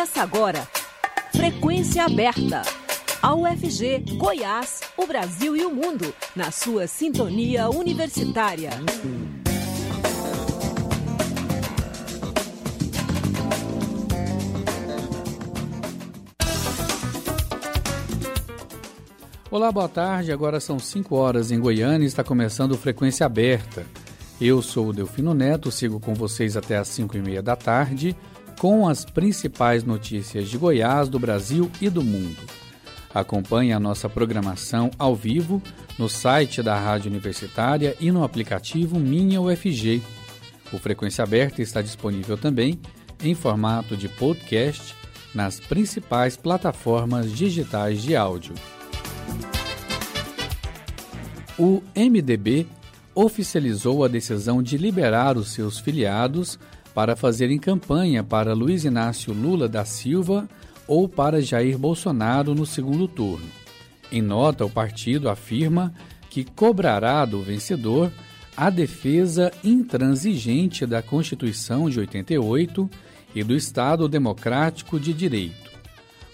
Começa agora. Frequência aberta. A UFG, Goiás, o Brasil e o mundo, na sua sintonia universitária. Olá, boa tarde. Agora são 5 horas em Goiânia e está começando Frequência Aberta. Eu sou o Delfino Neto, sigo com vocês até às 5 e meia da tarde com as principais notícias de Goiás, do Brasil e do mundo. Acompanhe a nossa programação ao vivo no site da Rádio Universitária e no aplicativo Minha UFG. O Frequência Aberta está disponível também em formato de podcast nas principais plataformas digitais de áudio. O MDB oficializou a decisão de liberar os seus filiados para fazerem campanha para Luiz Inácio Lula da Silva ou para Jair Bolsonaro no segundo turno. Em nota, o partido afirma que cobrará do vencedor a defesa intransigente da Constituição de 88 e do Estado Democrático de Direito.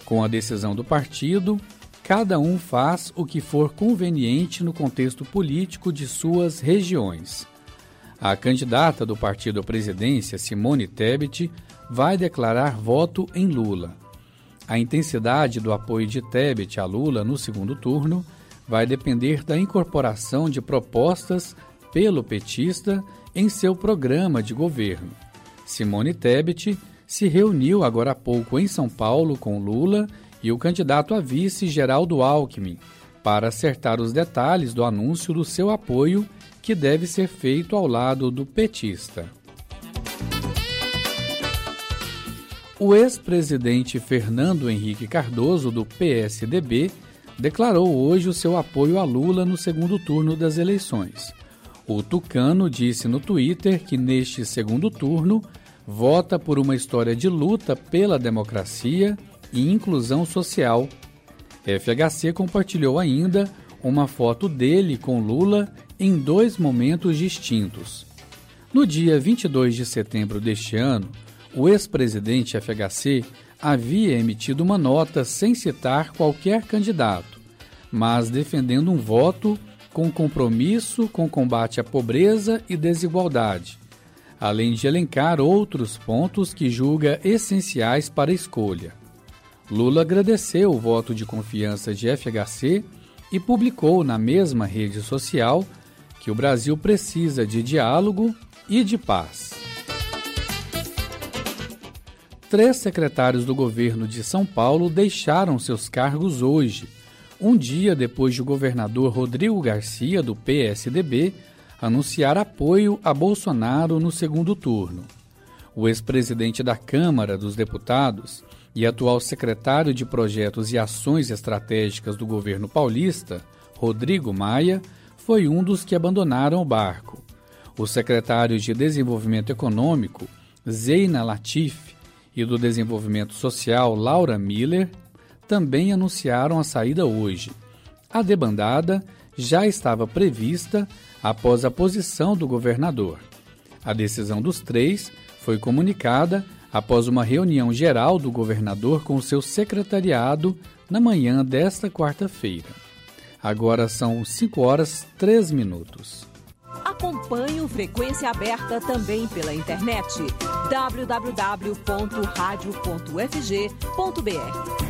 Com a decisão do partido, cada um faz o que for conveniente no contexto político de suas regiões. A candidata do partido à presidência, Simone Tebet, vai declarar voto em Lula. A intensidade do apoio de Tebet a Lula no segundo turno vai depender da incorporação de propostas pelo petista em seu programa de governo. Simone Tebet se reuniu agora há pouco em São Paulo com Lula e o candidato a vice Geraldo Alckmin para acertar os detalhes do anúncio do seu apoio que deve ser feito ao lado do petista. O ex-presidente Fernando Henrique Cardoso, do PSDB, declarou hoje o seu apoio a Lula no segundo turno das eleições. O tucano disse no Twitter que neste segundo turno vota por uma história de luta pela democracia e inclusão social. FHC compartilhou ainda uma foto dele com Lula em dois momentos distintos. No dia 22 de setembro deste ano, o ex-presidente FHC havia emitido uma nota sem citar qualquer candidato, mas defendendo um voto com compromisso com combate à pobreza e desigualdade, além de elencar outros pontos que julga essenciais para a escolha. Lula agradeceu o voto de confiança de FHC e publicou na mesma rede social que o Brasil precisa de diálogo e de paz. Três secretários do governo de São Paulo deixaram seus cargos hoje, um dia depois de o governador Rodrigo Garcia, do PSDB, anunciar apoio a Bolsonaro no segundo turno. O ex-presidente da Câmara dos Deputados e atual secretário de Projetos e Ações Estratégicas do governo paulista, Rodrigo Maia, foi um dos que abandonaram o barco. O secretário de Desenvolvimento Econômico, Zeina Latif, e do Desenvolvimento Social, Laura Miller, também anunciaram a saída hoje. A debandada já estava prevista após a posição do governador. A decisão dos três foi comunicada após uma reunião geral do governador com seu secretariado na manhã desta quarta-feira. Agora são 5 horas 3 minutos. Acompanhe o Frequência Aberta também pela internet www.radio.fg.br.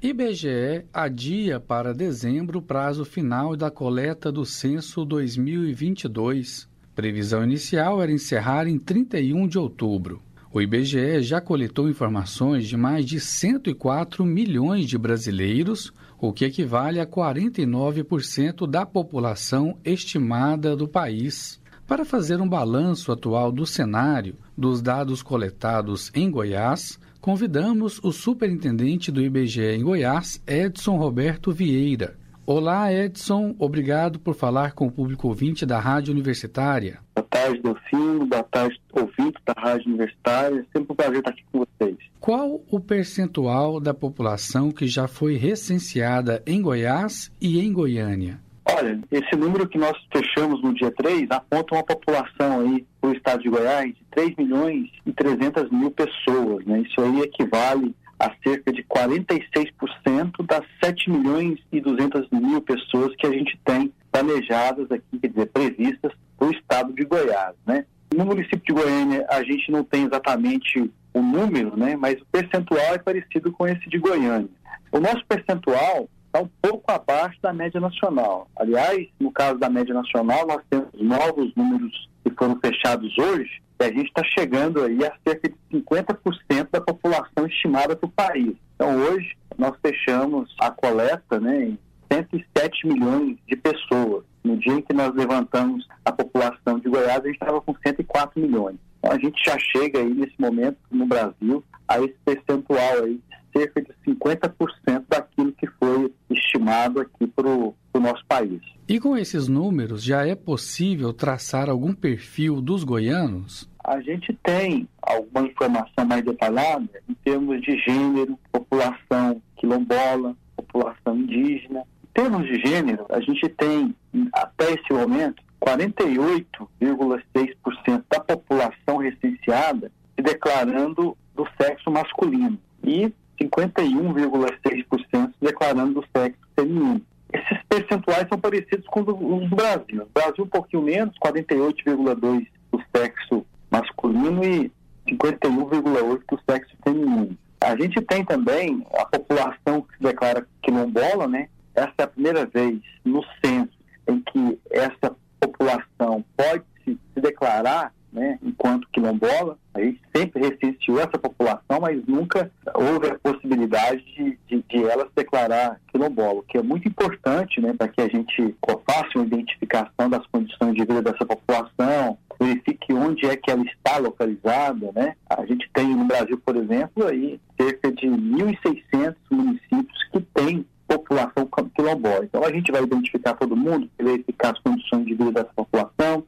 IBGE adia para dezembro o prazo final da coleta do censo 2022. Previsão inicial era encerrar em 31 de outubro. O IBGE já coletou informações de mais de 104 milhões de brasileiros, o que equivale a 49% da população estimada do país. Para fazer um balanço atual do cenário dos dados coletados em Goiás, convidamos o superintendente do IBGE em Goiás, Edson Roberto Vieira Olá, Edson. Obrigado por falar com o público ouvinte da Rádio Universitária. Boa tarde, Delfino. Boa tarde, ouvinte da Rádio Universitária. Sempre um prazer estar aqui com vocês. Qual o percentual da população que já foi recenseada em Goiás e em Goiânia? Olha, esse número que nós fechamos no dia 3 aponta uma população aí, por estado de Goiás de 3 milhões e 300 mil pessoas. Né? Isso aí equivale a cerca de 46% das 7 milhões e 200 mil pessoas que a gente tem planejadas aqui, quer dizer, previstas para o estado de Goiás. Né? No município de Goiânia, a gente não tem exatamente o número, né? mas o percentual é parecido com esse de Goiânia. O nosso percentual está um pouco abaixo da média nacional. Aliás, no caso da média nacional, nós temos novos números que foram fechados hoje, e a gente está chegando aí a cerca de 50% da população estimada para o país. Então, hoje, nós fechamos a coleta né, em 107 milhões de pessoas. No dia em que nós levantamos a população de Goiás, a gente estava com 104 milhões. Então, a gente já chega aí, nesse momento, no Brasil, a esse percentual aí, cerca de 50% daquilo que foi estimado aqui para o nosso país. E com esses números, já é possível traçar algum perfil dos goianos? A gente tem alguma informação mais detalhada em termos de gênero, população quilombola, população indígena. Em termos de gênero, a gente tem, até esse momento, 48,6% da população recenseada se declarando do sexo masculino e 51,6% declarando do sexo feminino. Esses percentuais são parecidos com os do Brasil. No Brasil, um pouquinho menos, 48,2% do sexo masculino e 51,8% do sexo feminino. A gente tem também a população que se declara quilombola, né? Essa é a primeira vez no censo em que essa população pode se declarar né, enquanto quilombola. A gente sempre recenseou essa população, mas nunca houve a possibilidade de, de, de ela se declarar quilombola, que é muito importante né, para que a gente faça uma identificação das condições de vida dessa população, verifique onde é que ela está localizada. Né? A gente tem no Brasil, por exemplo, aí cerca de 1.600 municípios que têm população quilombola. Então a gente vai identificar todo mundo, verificar as condições de vida dessa população.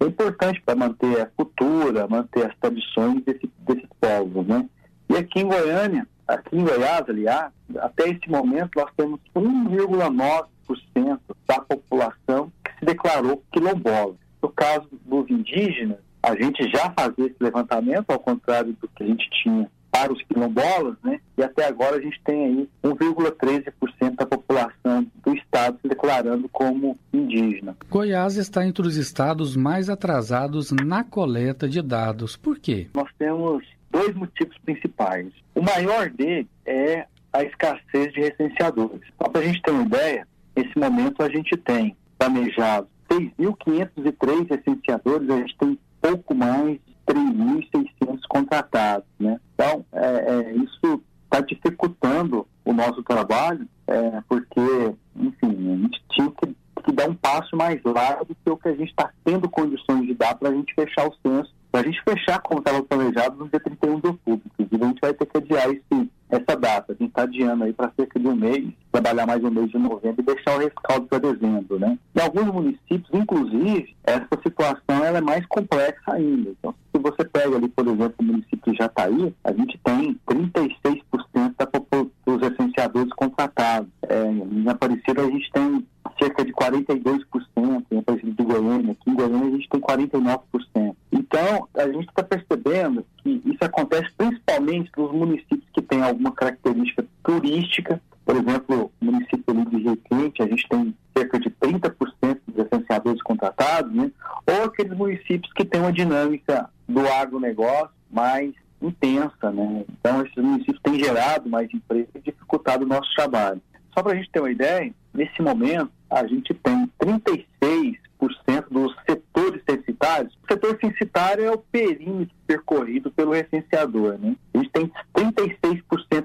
É importante para manter a cultura, manter as tradições desse, desses povos, né? E aqui em Goiânia, aqui em Goiás, aliás, até esse momento nós temos 1,9% da população que se declarou quilombola. No caso dos indígenas, a gente já fazia esse levantamento, ao contrário do que a gente tinha para os quilombolas, né? E até agora a gente tem aí 1,13% da população do estado se declarando como indígena. Goiás está entre os estados mais atrasados na coleta de dados. Por quê? Nós temos dois motivos principais. O maior deles é a escassez de recenseadores. Só para a gente ter uma ideia, nesse momento a gente tem planejado 6.503 recenseadores, a gente tem pouco mais 3.600 contratados, né? Então, é, é, isso está dificultando o nosso trabalho, é, porque, enfim, a gente tinha que, que, dar um passo mais largo do que o que a gente está tendo condições de dar para a gente fechar o censo, para a gente fechar como estava planejado no dia 31 de outubro. Inclusive, a gente vai ter que adiar esse, essa data. A gente está adiando aí para cerca de um mês, trabalhar mais um mês de novembro e deixar o rescaldo para dezembro, né? Em alguns municípios, inclusive, essa situação ela é mais complexa ainda. Então, se você pega ali, por exemplo, o município de Jataí, a gente tem 36% da dos recenseadores contratados. É, em Aparecida a gente tem cerca de 42%, em Aparecida de Goiânia, aqui em Goiânia a gente tem 49%. Então, a gente está percebendo que isso acontece principalmente nos municípios que têm alguma característica turística, por exemplo, o município de Rio Quente, a gente tem cerca de 30% dos recenseadores contratados, né? ou aqueles municípios que têm uma dinâmica do agronegócio mais intensa, né? Então, esses municípios têm gerado mais emprego e dificultado o nosso trabalho. Só para a gente ter uma ideia, nesse momento, a gente tem 36% dos setores censitários. O setor censitário é o perímetro percorrido pelo recenseador, né? A gente tem 36%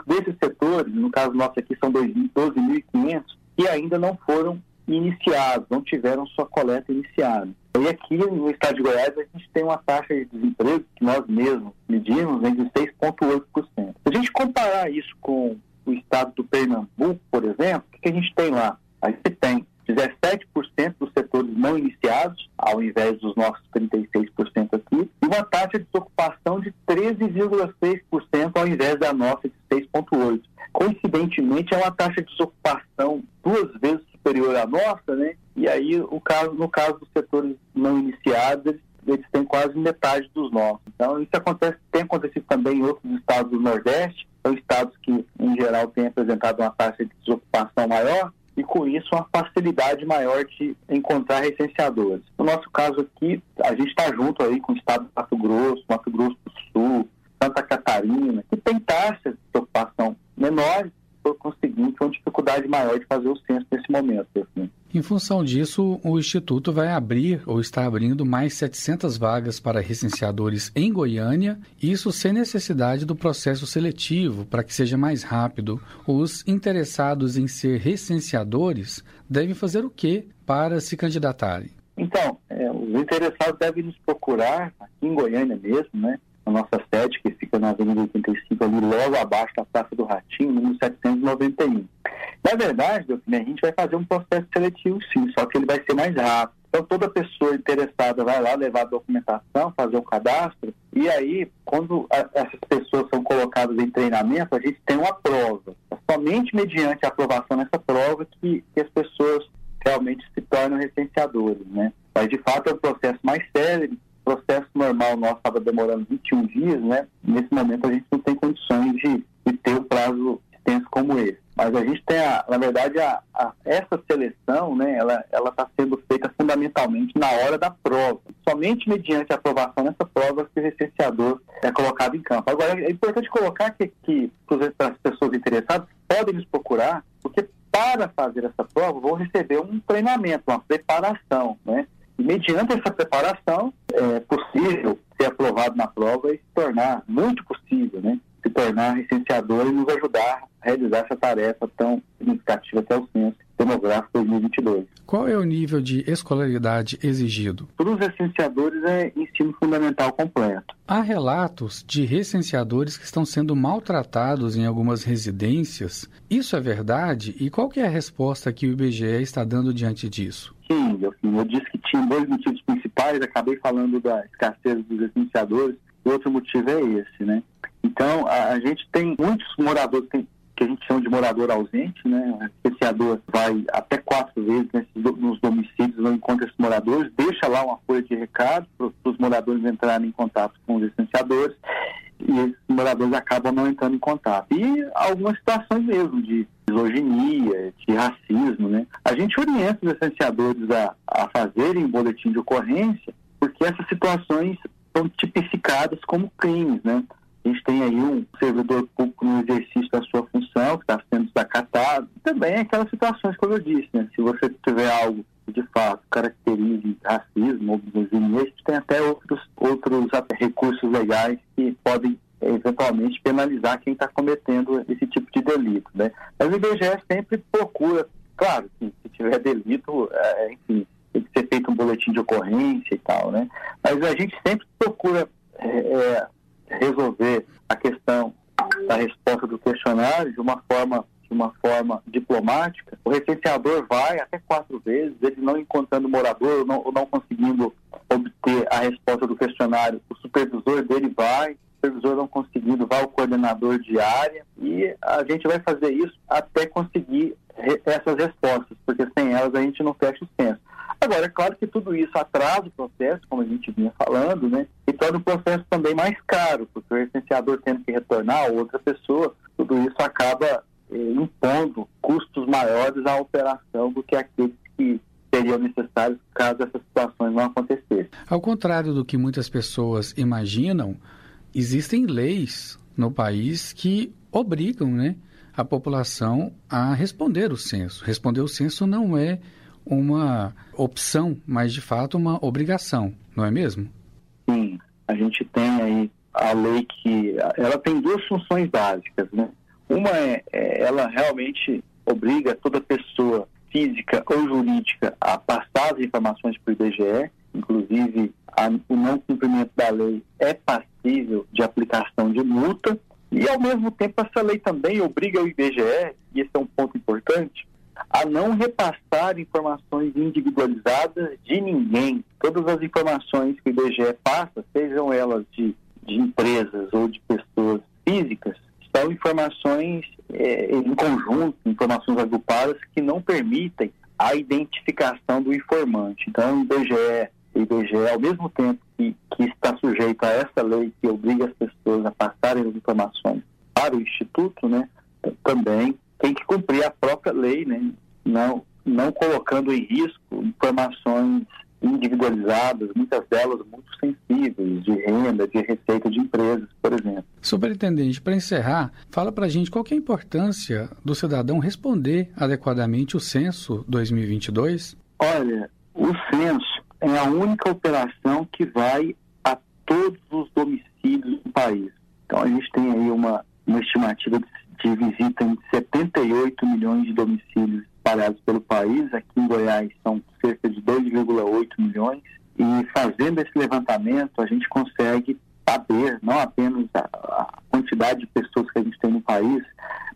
desses setores, no caso nosso aqui são 12.500, que ainda não foram iniciados, não tiveram sua coleta iniciada. E aqui no estado de Goiás a gente tem uma taxa de desemprego que nós mesmos medimos né, de 6,8%. Se a gente comparar isso com o estado do Pernambuco, por exemplo, o que a gente tem lá? A gente tem 17% dos setores não iniciados, ao invés dos nossos 36% aqui, e uma taxa de desocupação de 13,6% ao invés da nossa de 6,8%. Coincidentemente, é uma taxa de desocupação duas vezes superior à nossa, né? E aí, o caso, no caso dos setores não iniciados, eles têm quase metade dos nossos. Então, isso acontece, tem acontecido também em outros estados do Nordeste, são estados que, em geral, têm apresentado uma taxa de desocupação maior, e com isso uma facilidade maior de encontrar recenseadores. No nosso caso aqui, a gente está junto aí com o estado do Mato Grosso, Mato Grosso do Sul, Santa Catarina, que tem taxas de ocupação menores, por conseguinte, uma dificuldade maior de fazer o censo nesse momento. Assim. Em função disso, o Instituto vai abrir ou está abrindo mais 700 vagas para recenseadores em Goiânia, isso sem necessidade do processo seletivo, para que seja mais rápido. Os interessados em ser recenseadores devem fazer o que para se candidatarem? Então, é, os interessados devem nos procurar aqui em Goiânia mesmo, né? A nossa sede, que fica na Avenida 85, ali logo abaixo da Praça do Ratinho, número 791. Na verdade, a gente vai fazer um processo seletivo sim, só que ele vai ser mais rápido. Então, toda pessoa interessada vai lá levar a documentação, fazer o cadastro, e aí, quando a, essas pessoas são colocadas em treinamento, a gente tem uma prova. É somente mediante a aprovação nessa prova que, que as pessoas realmente se tornam recenseadores, né? Mas, de fato, é um processo mais sério. Processo normal nosso estava demorando 21 dias, né? Nesse momento, a gente não tem condições de, de ter o prazo extenso como esse. Mas a gente tem, a, na verdade, a, a, essa seleção, né, ela está sendo feita fundamentalmente na hora da prova. Somente mediante a aprovação nessa prova que o recenseador é colocado em campo. Agora, é importante colocar que, que as pessoas interessadas podem nos procurar, porque para fazer essa prova vão receber um treinamento, uma preparação, né? E mediante essa preparação, é possível ser aprovado na prova e se tornar, muito possível, né? Se tornar licenciador e nos ajudar realizar essa tarefa tão significativa até o censo demográfico 2022. Qual é o nível de escolaridade exigido? Para os recenseadores é ensino fundamental completo. Há relatos de recenseadores que estão sendo maltratados em algumas residências. Isso é verdade? E qual é a resposta que o IBGE está dando diante disso? Sim, eu, eu disse que tinha dois motivos principais, acabei falando da escassez dos recenseadores, e outro motivo é esse, né? Então, a, a gente tem muitos moradores, tem que a gente chama de morador ausente, né? O recenseador vai até quatro vezes nesses, nos domicílios, não encontra esses moradores, deixa lá uma folha de recado para os moradores entrarem em contato com os licenciadores e esses moradores acabam não entrando em contato. E algumas situações mesmo de misoginia, de racismo, né? A gente orienta os licenciadores a, a fazerem boletim de ocorrência porque essas situações são tipificadas como crimes, né? A gente tem aí um servidor público no exercício da sua função, que está sendo desacatado. Também aquelas situações, como eu disse, né? Se você tiver algo que de fato caracterize racismo ou misoginia, a tem até outros, outros recursos legais que podem eventualmente penalizar quem está cometendo esse tipo de delito, né? Mas o IBGE sempre procura, claro, que se tiver delito, é, enfim, tem que ser feito um boletim de ocorrência e tal, né? Mas a gente sempre procura é, é resolver a questão da resposta do questionário de uma forma de uma forma diplomática, o recenseador vai até quatro vezes, ele não encontrando morador ou não, ou não conseguindo obter a resposta do questionário, o supervisor dele vai, supervisor não conseguindo, vai ao coordenador de área e a gente vai fazer isso até conseguir essas respostas, porque sem elas a gente não fecha o censo. Agora, é claro que tudo isso atrasa o processo, como a gente vinha falando, né? E torna o processo também mais caro, porque o licenciador tendo que retornar a outra pessoa, tudo isso acaba eh, impondo custos maiores à operação do que aqueles que seriam necessários caso essas situações não acontecessem. Ao contrário do que muitas pessoas imaginam, existem leis no país que obrigam né, a população a responder o censo. Responder o censo não é uma opção, mas de fato uma obrigação, não é mesmo? Sim, a gente tem aí a lei que ela tem duas funções básicas, né? Uma é, é ela realmente obriga toda pessoa física ou jurídica a passar as informações para o IBGE, inclusive a, o não cumprimento da lei é de aplicação de multa, e ao mesmo tempo essa lei também obriga o IBGE, e esse é um ponto importante, a não repassar informações individualizadas de ninguém. Todas as informações que o IBGE passa, sejam elas de, de empresas ou de pessoas físicas, são informações é, em conjunto, informações agrupadas que não permitem a identificação do informante. Então, o IBGE IBGE, ao mesmo tempo que, que está sujeito a essa lei que obriga as pessoas a passarem as informações para o Instituto, né, também tem que cumprir a própria lei, né, não, não colocando em risco informações individualizadas, muitas delas muito sensíveis, de renda, de receita de empresas, por exemplo. Superintendente, para encerrar, fala para a gente qual é a importância do cidadão responder adequadamente o censo 2022? Olha, o censo é a única operação que vai a todos os domicílios do país. Então a gente tem aí uma, uma estimativa de, de visita em 78 milhões de domicílios espalhados pelo país. Aqui em Goiás são cerca de 2,8 milhões. E fazendo esse levantamento, a gente consegue saber não apenas a, a, quantidade de pessoas que a gente tem no país,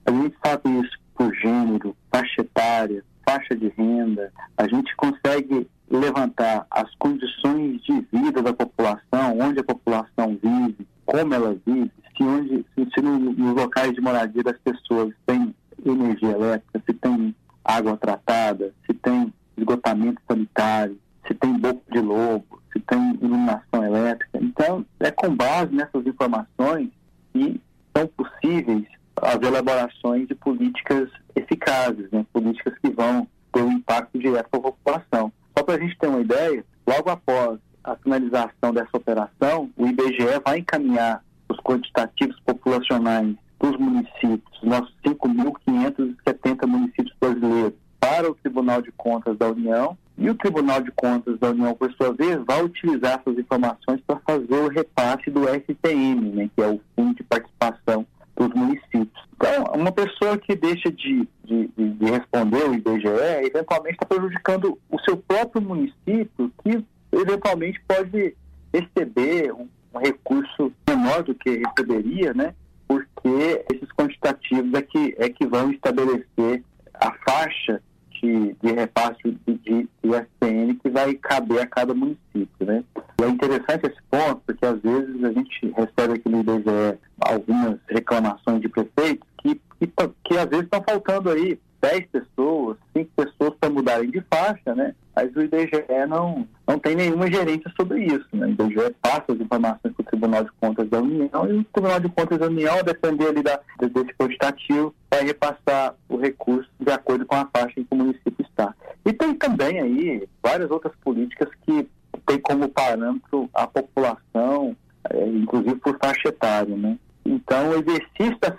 a gente sabe isso por gênero, faixa etária, faixa de renda. A gente consegue levantar as condições de vida da população, onde a população vive, como ela vive, se, onde, se, nos locais de moradia das pessoas tem energia elétrica, se tem água tratada, se tem esgotamento sanitário, se tem boca de lobo, se tem iluminação elétrica. Então, é com base nessas informações que são possíveis as elaborações de políticas eficazes, né? políticas que vão ter um impacto direto para a população. Só para a gente ter uma ideia, logo após a finalização dessa operação, o IBGE vai encaminhar os quantitativos populacionais dos municípios, nossos 5.570 municípios brasileiros, para o Tribunal de Contas da União e o Tribunal de Contas da União, por sua vez, vai utilizar essas informações para fazer o repasse do STM, né, que é o Fundo de Participação dos Municípios. Então, uma pessoa que deixa de, de, de responder o IBGE, eventualmente está prejudicando o seu próprio município, que eventualmente pode receber um, um recurso menor do que receberia, né? porque esses quantitativos é que, é que vão estabelecer a faixa de, de repasse de, de, de que vai caber a cada município. Né? E é interessante esse ponto, porque às vezes a gente recebe aqui no IBGE algumas reclamações de prefeitos que, que, que às vezes estão faltando aí 10 pessoas, 5 pessoas para mudarem de faixa, né? Mas o IBGE não, não tem nenhuma gerência sobre isso, né? O IBGE passa as informações para o Tribunal de Contas da União e o Tribunal de Contas da União, a depender ali da, desse quantitativo, vai repassar o recurso de acordo com a faixa em que o município está. E tem também aí várias outras políticas que têm como parâmetro a população, é, inclusive por faixa etária, né? Então, o exercício da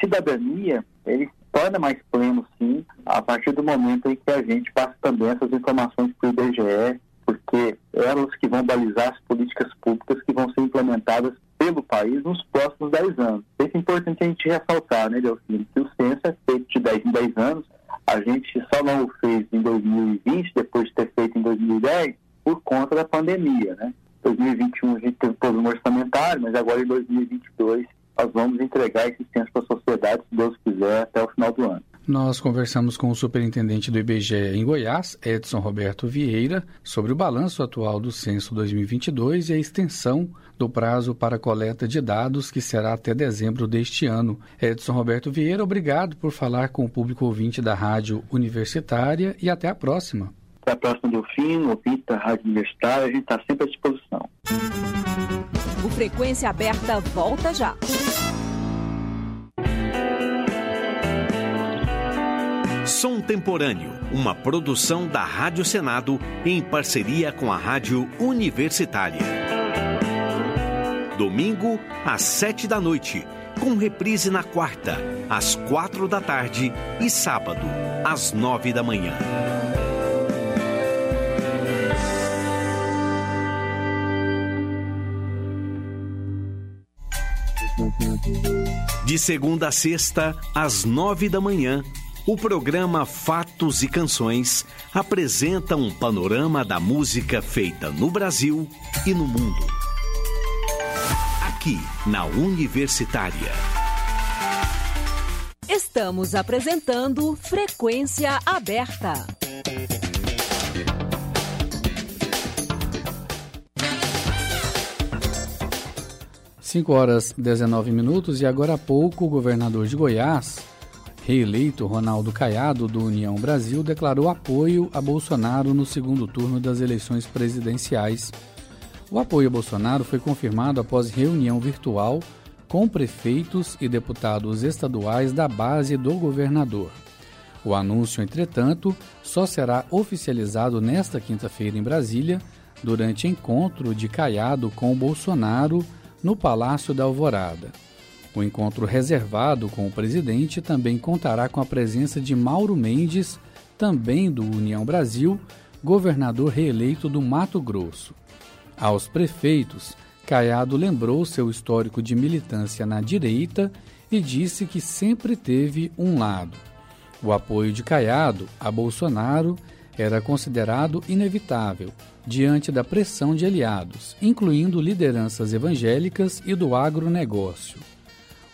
cidadania, ele torna mais pleno, sim, a partir do momento em que a gente passa também essas informações para o IBGE, porque elas que vão balizar as políticas públicas que vão ser implementadas pelo país nos próximos 10 anos. Isso é importante a gente ressaltar, né, Delfino, que o censo é feito de 10 em 10 anos, a gente só não o fez em 2020, depois de ter feito em 2010, por conta da pandemia, né? 2021 a gente teve problema orçamentário, mas agora em 2022 nós vamos entregar esse censo para a sociedade, se Deus quiser, até o final do ano. Nós conversamos com o superintendente do IBGE em Goiás, Edson Roberto Vieira, sobre o balanço atual do censo 2022 e a extensão do prazo para coleta de dados, que será até dezembro deste ano. Edson Roberto Vieira, obrigado por falar com o público ouvinte da Rádio Universitária e até a próxima. Até a próxima, Delfino, ouvinte da Rádio Universitária, a gente está sempre à disposição. O Frequência Aberta volta já. Som Temporâneo, uma produção da Rádio Senado em parceria com a Rádio Universitária. Domingo, às sete da noite, com reprise na quarta, às quatro da tarde e sábado, às nove da manhã. De segunda a sexta, às nove da manhã, o programa Fatos e Canções apresenta um panorama da música feita no Brasil e no mundo. Aqui, na Universitária. Estamos apresentando Frequência Aberta. 5 horas 19 minutos e agora há pouco o governador de Goiás, reeleito Ronaldo Caiado, do União Brasil, declarou apoio a Bolsonaro no segundo turno das eleições presidenciais. O apoio a Bolsonaro foi confirmado após reunião virtual com prefeitos e deputados estaduais da base do governador. O anúncio, entretanto, só será oficializado nesta quinta-feira em Brasília, durante encontro de Caiado com Bolsonaro no Palácio da Alvorada. O encontro reservado com o presidente também contará com a presença de Mauro Mendes, também do União Brasil, governador reeleito do Mato Grosso. Aos prefeitos, Caiado lembrou seu histórico de militância na direita e disse que sempre teve um lado. O apoio de Caiado a Bolsonaro era considerado inevitável diante da pressão de aliados, incluindo lideranças evangélicas e do agronegócio.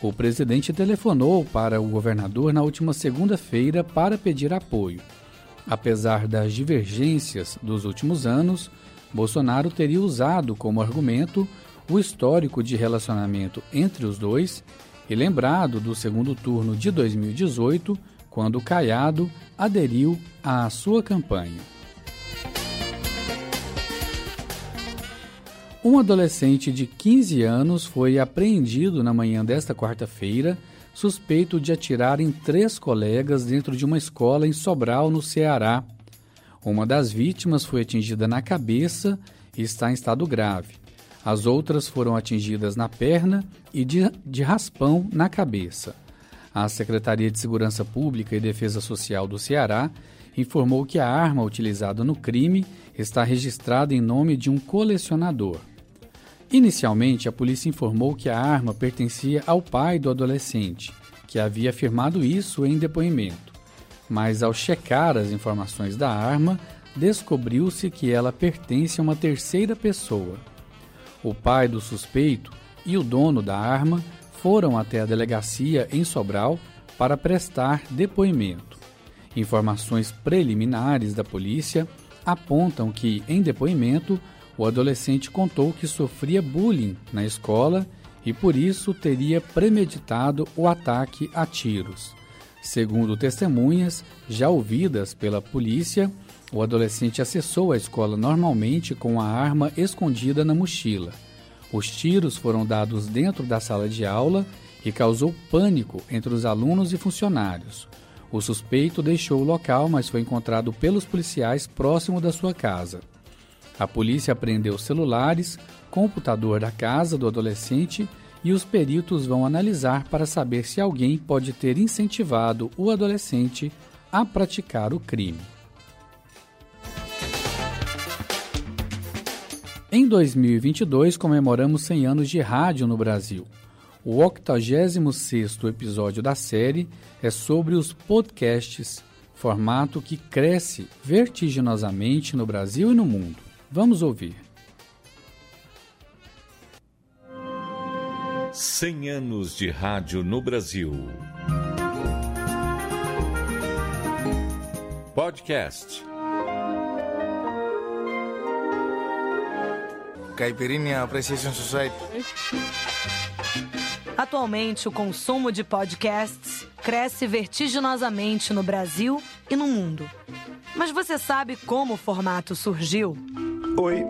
O presidente telefonou para o governador na última segunda-feira para pedir apoio. Apesar das divergências dos últimos anos, Bolsonaro teria usado como argumento o histórico de relacionamento entre os dois e lembrado do segundo turno de 2018, quando Caiado aderiu à sua campanha. Um adolescente de 15 anos foi apreendido na manhã desta quarta-feira, suspeito de atirar em três colegas dentro de uma escola em Sobral, no Ceará. Uma das vítimas foi atingida na cabeça e está em estado grave. As outras foram atingidas na perna e de, de raspão na cabeça. A Secretaria de Segurança Pública e Defesa Social do Ceará informou que a arma utilizada no crime está registrada em nome de um colecionador. Inicialmente, a polícia informou que a arma pertencia ao pai do adolescente, que havia afirmado isso em depoimento. Mas ao checar as informações da arma, descobriu-se que ela pertence a uma terceira pessoa. O pai do suspeito e o dono da arma foram até a delegacia em Sobral para prestar depoimento. Informações preliminares da polícia apontam que, em depoimento, o adolescente contou que sofria bullying na escola e por isso teria premeditado o ataque a tiros. Segundo testemunhas já ouvidas pela polícia, o adolescente acessou a escola normalmente com a arma escondida na mochila. Os tiros foram dados dentro da sala de aula e causou pânico entre os alunos e funcionários. O suspeito deixou o local, mas foi encontrado pelos policiais próximo da sua casa. A polícia apreendeu celulares, computador da casa do adolescente e os peritos vão analisar para saber se alguém pode ter incentivado o adolescente a praticar o crime. Em 2022, comemoramos 100 anos de rádio no Brasil. O 86º episódio da série é sobre os podcasts, formato que cresce vertiginosamente no Brasil e no mundo. Vamos ouvir. 100 anos de rádio no Brasil. Podcast. Caipirinha Appreciation Society. Atualmente, o consumo de podcasts cresce vertiginosamente no Brasil e no mundo. Mas você sabe como o formato surgiu? Oi.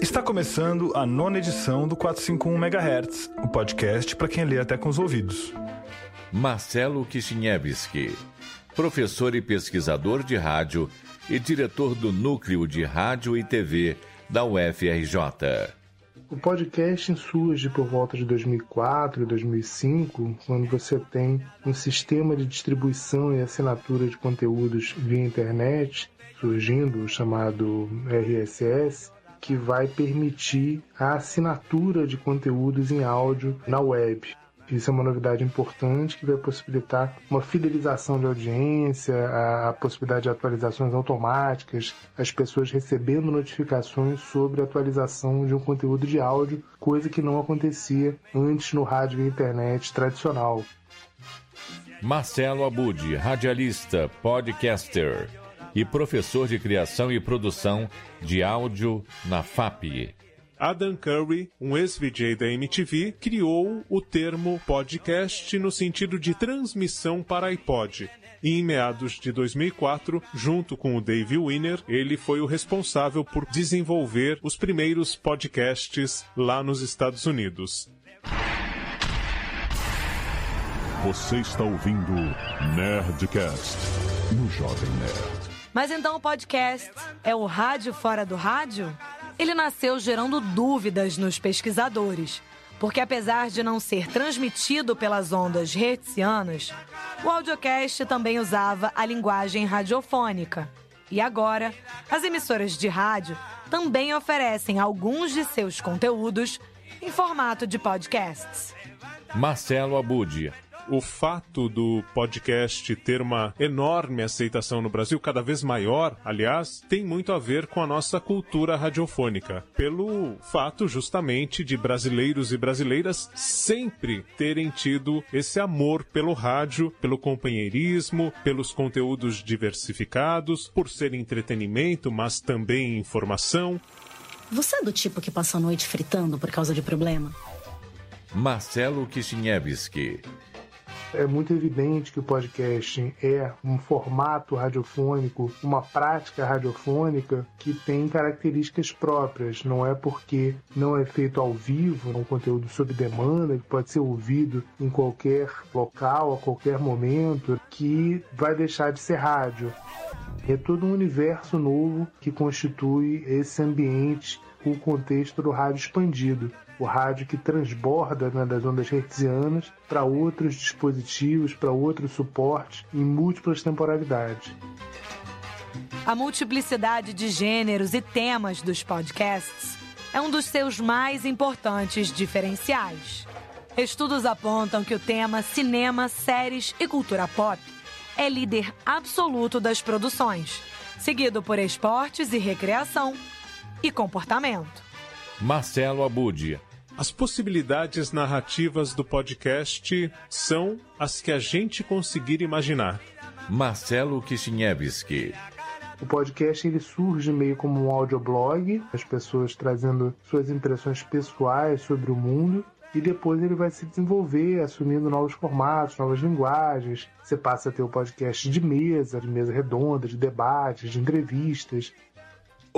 Está começando a nona edição do 451 MHz, o podcast para quem lê até com os ouvidos. Marcelo Kishinevski, professor e pesquisador de rádio e diretor do Núcleo de Rádio e TV da UFRJ. O podcast surge por volta de 2004 e 2005, quando você tem um sistema de distribuição e assinatura de conteúdos via internet surgindo, o chamado RSS, que vai permitir a assinatura de conteúdos em áudio na web. Isso é uma novidade importante que vai possibilitar uma fidelização de audiência, a, possibilidade de atualizações automáticas, as pessoas recebendo notificações sobre a atualização de um conteúdo de áudio, coisa que não acontecia antes no rádio e internet tradicional. Marcelo Abud, radialista, podcaster e professor de criação e produção de áudio na FAP. Adam Curry, um ex-VJ da MTV, criou o termo podcast no sentido de transmissão para iPod. E em meados de 2004, junto com o Dave Winner, ele foi o responsável por desenvolver os primeiros podcasts lá nos Estados Unidos. Você está ouvindo Nerdcast no Jovem Nerd. Mas então o podcast é o rádio fora do rádio? Ele nasceu gerando dúvidas nos pesquisadores, porque apesar de não ser transmitido pelas ondas hertzianas, o audiocast também usava a linguagem radiofônica. E agora, as emissoras de rádio também oferecem alguns de seus conteúdos em formato de podcasts. Marcelo Abudia o fato do podcast ter uma enorme aceitação no Brasil, cada vez maior, aliás, tem muito a ver com a nossa cultura radiofônica. Pelo fato, justamente, de brasileiros e brasileiras sempre terem tido esse amor pelo rádio, pelo companheirismo, pelos conteúdos diversificados, por ser entretenimento, mas também informação. Você é do tipo que passa a noite fritando por causa de problema? Marcelo Kishinevski é muito evidente que o podcast é um formato radiofônico, uma prática radiofônica que tem características próprias. Não é porque não é feito ao vivo, é um conteúdo sob demanda, que pode ser ouvido em qualquer local, a qualquer momento, que vai deixar de ser rádio. É todo um universo novo que constitui esse ambiente, o contexto do rádio expandido o rádio que transborda né, das ondas hertzianas para outros dispositivos, para outros suportes em múltiplas temporalidades. A multiplicidade de gêneros e temas dos podcasts é um dos seus mais importantes diferenciais. Estudos apontam que o tema cinema, séries e cultura pop é líder absoluto das produções, seguido por esportes e recreação e comportamento. Marcelo Abudia as possibilidades narrativas do podcast são as que a gente conseguir imaginar. Marcelo Kishinevski. O podcast ele surge meio como um audioblog, as pessoas trazendo suas impressões pessoais sobre o mundo, e depois ele vai se desenvolver, assumindo novos formatos, novas linguagens. Você passa a ter o podcast de mesa, de mesa redonda, de debates, de entrevistas.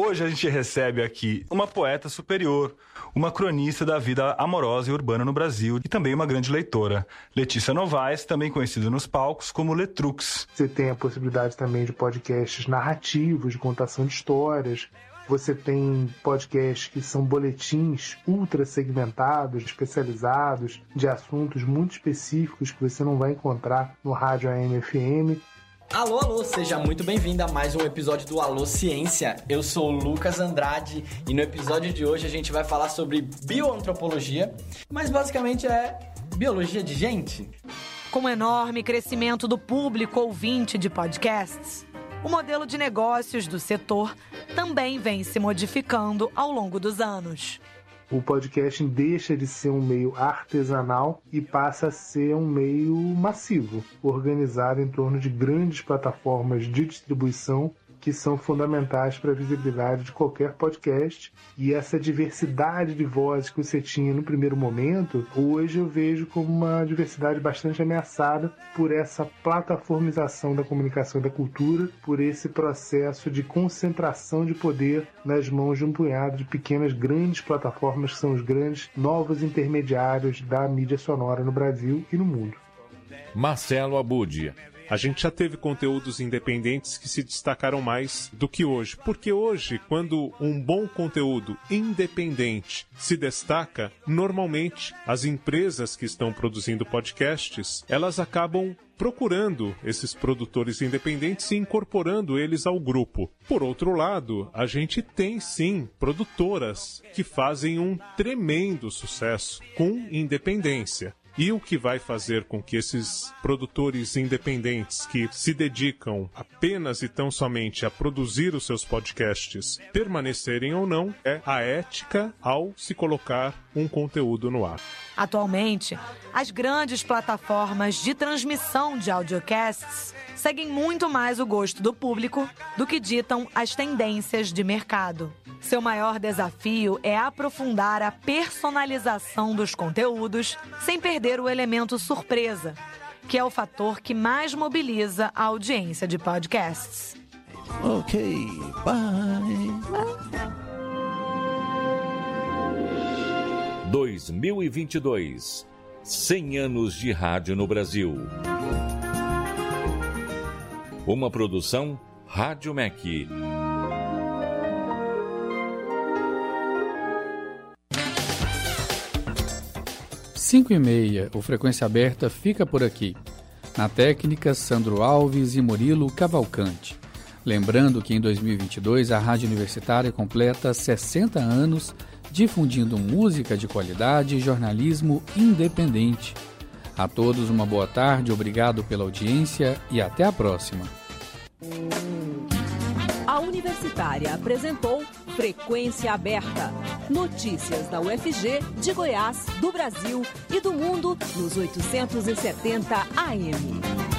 Hoje a gente recebe aqui uma poeta superior, uma cronista da vida amorosa e urbana no Brasil e também uma grande leitora. Letícia Novaes, também conhecida nos palcos como Letrux. Você tem a possibilidade também de podcasts narrativos, de contação de histórias. Você tem podcasts que são boletins ultra segmentados, especializados, de assuntos muito específicos que você não vai encontrar no rádio AM FM. Alô, alô, seja muito bem-vindo a mais um episódio do Alô Ciência. Eu sou o Lucas Andrade e no episódio de hoje a gente vai falar sobre bioantropologia, mas basicamente é biologia de gente. Com o enorme crescimento do público ouvinte de podcasts, o modelo de negócios do setor também vem se modificando ao longo dos anos o podcasting deixa de ser um meio artesanal e passa a ser um meio massivo, organizado em torno de grandes plataformas de distribuição que são fundamentais para a visibilidade de qualquer podcast. E essa diversidade de vozes que você tinha no primeiro momento, hoje eu vejo como uma diversidade bastante ameaçada por essa plataformização da comunicação e da cultura, por esse processo de concentração de poder nas mãos de um punhado de pequenas, grandes plataformas que são os grandes novos intermediários da mídia sonora no Brasil e no mundo. Marcelo Abudia a gente já teve conteúdos independentes que se destacaram mais do que hoje. Porque hoje, quando um bom conteúdo independente se destaca, normalmente as empresas que estão produzindo podcasts, elas acabam procurando esses produtores independentes e incorporando eles ao grupo. Por outro lado, a gente tem sim produtoras que fazem um tremendo sucesso com independência. E o que vai fazer com que esses produtores independentes que se dedicam apenas e tão somente a produzir os seus podcasts permanecerem ou não é a ética ao se colocar um conteúdo no ar. Atualmente, as grandes plataformas de transmissão de audiocasts seguem muito mais o gosto do público do que ditam as tendências de mercado. Seu maior desafio é aprofundar a personalização dos conteúdos sem perder o elemento surpresa, que é o fator que mais mobiliza a audiência de podcasts. Ok, bye. 2022 100 anos de rádio no Brasil. Uma produção Rádio MEC. Cinco e meia, o Frequência Aberta fica por aqui. Na técnica, Sandro Alves e Murilo Cavalcante. Lembrando que em 2022 a Rádio Universitária completa 60 anos difundindo música de qualidade e jornalismo independente. A todos uma boa tarde, obrigado pela audiência e até a próxima. A Universitária apresentou Frequência Aberta. Notícias da UFG, de Goiás, do Brasil e do mundo nos 870 AM.